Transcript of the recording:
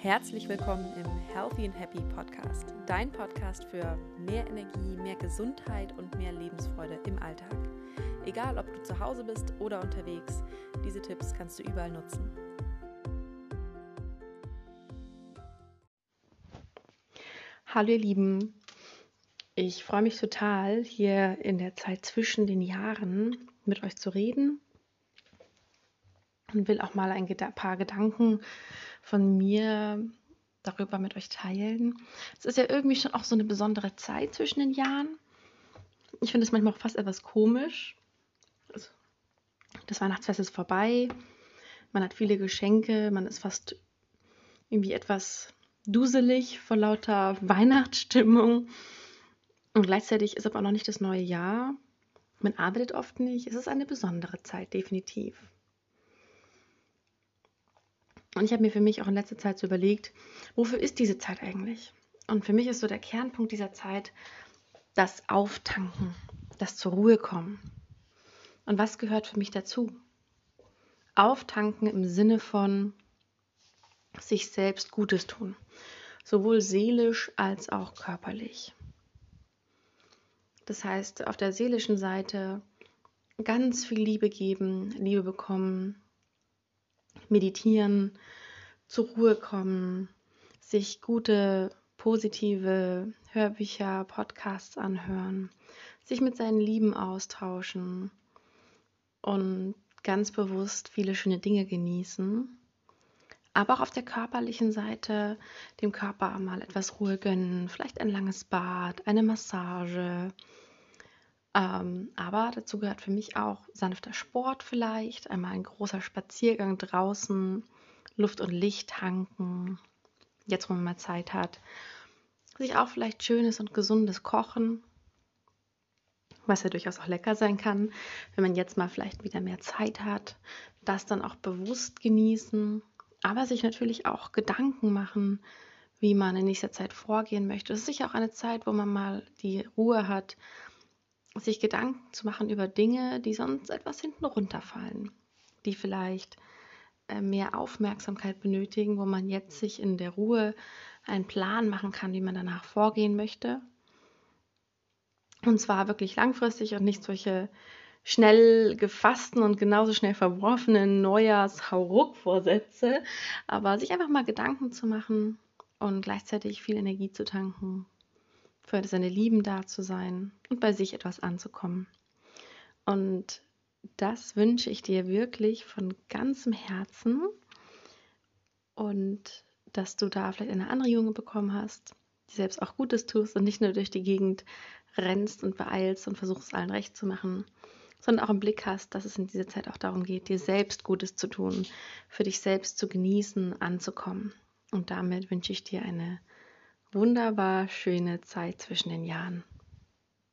Herzlich willkommen im Healthy and Happy Podcast, dein Podcast für mehr Energie, mehr Gesundheit und mehr Lebensfreude im Alltag. Egal, ob du zu Hause bist oder unterwegs, diese Tipps kannst du überall nutzen. Hallo ihr Lieben, ich freue mich total, hier in der Zeit zwischen den Jahren mit euch zu reden und will auch mal ein paar Gedanken von mir darüber mit euch teilen. Es ist ja irgendwie schon auch so eine besondere Zeit zwischen den Jahren. Ich finde es manchmal auch fast etwas komisch. Also, das Weihnachtsfest ist vorbei. Man hat viele Geschenke. Man ist fast irgendwie etwas duselig vor lauter Weihnachtsstimmung. Und gleichzeitig ist aber noch nicht das neue Jahr. Man arbeitet oft nicht. Es ist eine besondere Zeit, definitiv. Und ich habe mir für mich auch in letzter Zeit so überlegt, wofür ist diese Zeit eigentlich? Und für mich ist so der Kernpunkt dieser Zeit das Auftanken, das zur Ruhe kommen. Und was gehört für mich dazu? Auftanken im Sinne von sich selbst Gutes tun, sowohl seelisch als auch körperlich. Das heißt, auf der seelischen Seite ganz viel Liebe geben, Liebe bekommen, meditieren, zur Ruhe kommen, sich gute, positive Hörbücher, Podcasts anhören, sich mit seinen Lieben austauschen und ganz bewusst viele schöne Dinge genießen. Aber auch auf der körperlichen Seite dem Körper mal etwas Ruhe gönnen, vielleicht ein langes Bad, eine Massage, ähm, aber dazu gehört für mich auch sanfter Sport vielleicht, einmal ein großer Spaziergang draußen, Luft und Licht tanken, jetzt wo man mal Zeit hat. Sich auch vielleicht schönes und gesundes Kochen, was ja durchaus auch lecker sein kann, wenn man jetzt mal vielleicht wieder mehr Zeit hat. Das dann auch bewusst genießen, aber sich natürlich auch Gedanken machen, wie man in nächster Zeit vorgehen möchte. Es ist sicher auch eine Zeit, wo man mal die Ruhe hat, sich Gedanken zu machen über Dinge, die sonst etwas hinten runterfallen, die vielleicht äh, mehr Aufmerksamkeit benötigen, wo man jetzt sich in der Ruhe einen Plan machen kann, wie man danach vorgehen möchte. Und zwar wirklich langfristig und nicht solche schnell gefassten und genauso schnell verworfenen Neujahrs-Hauruck-Vorsätze, aber sich einfach mal Gedanken zu machen und gleichzeitig viel Energie zu tanken für seine Lieben da zu sein und bei sich etwas anzukommen. Und das wünsche ich dir wirklich von ganzem Herzen und dass du da vielleicht eine Anregung bekommen hast, die selbst auch Gutes tust und nicht nur durch die Gegend rennst und beeilst und versuchst allen recht zu machen, sondern auch im Blick hast, dass es in dieser Zeit auch darum geht, dir selbst Gutes zu tun, für dich selbst zu genießen, anzukommen. Und damit wünsche ich dir eine wunderbar schöne Zeit zwischen den Jahren.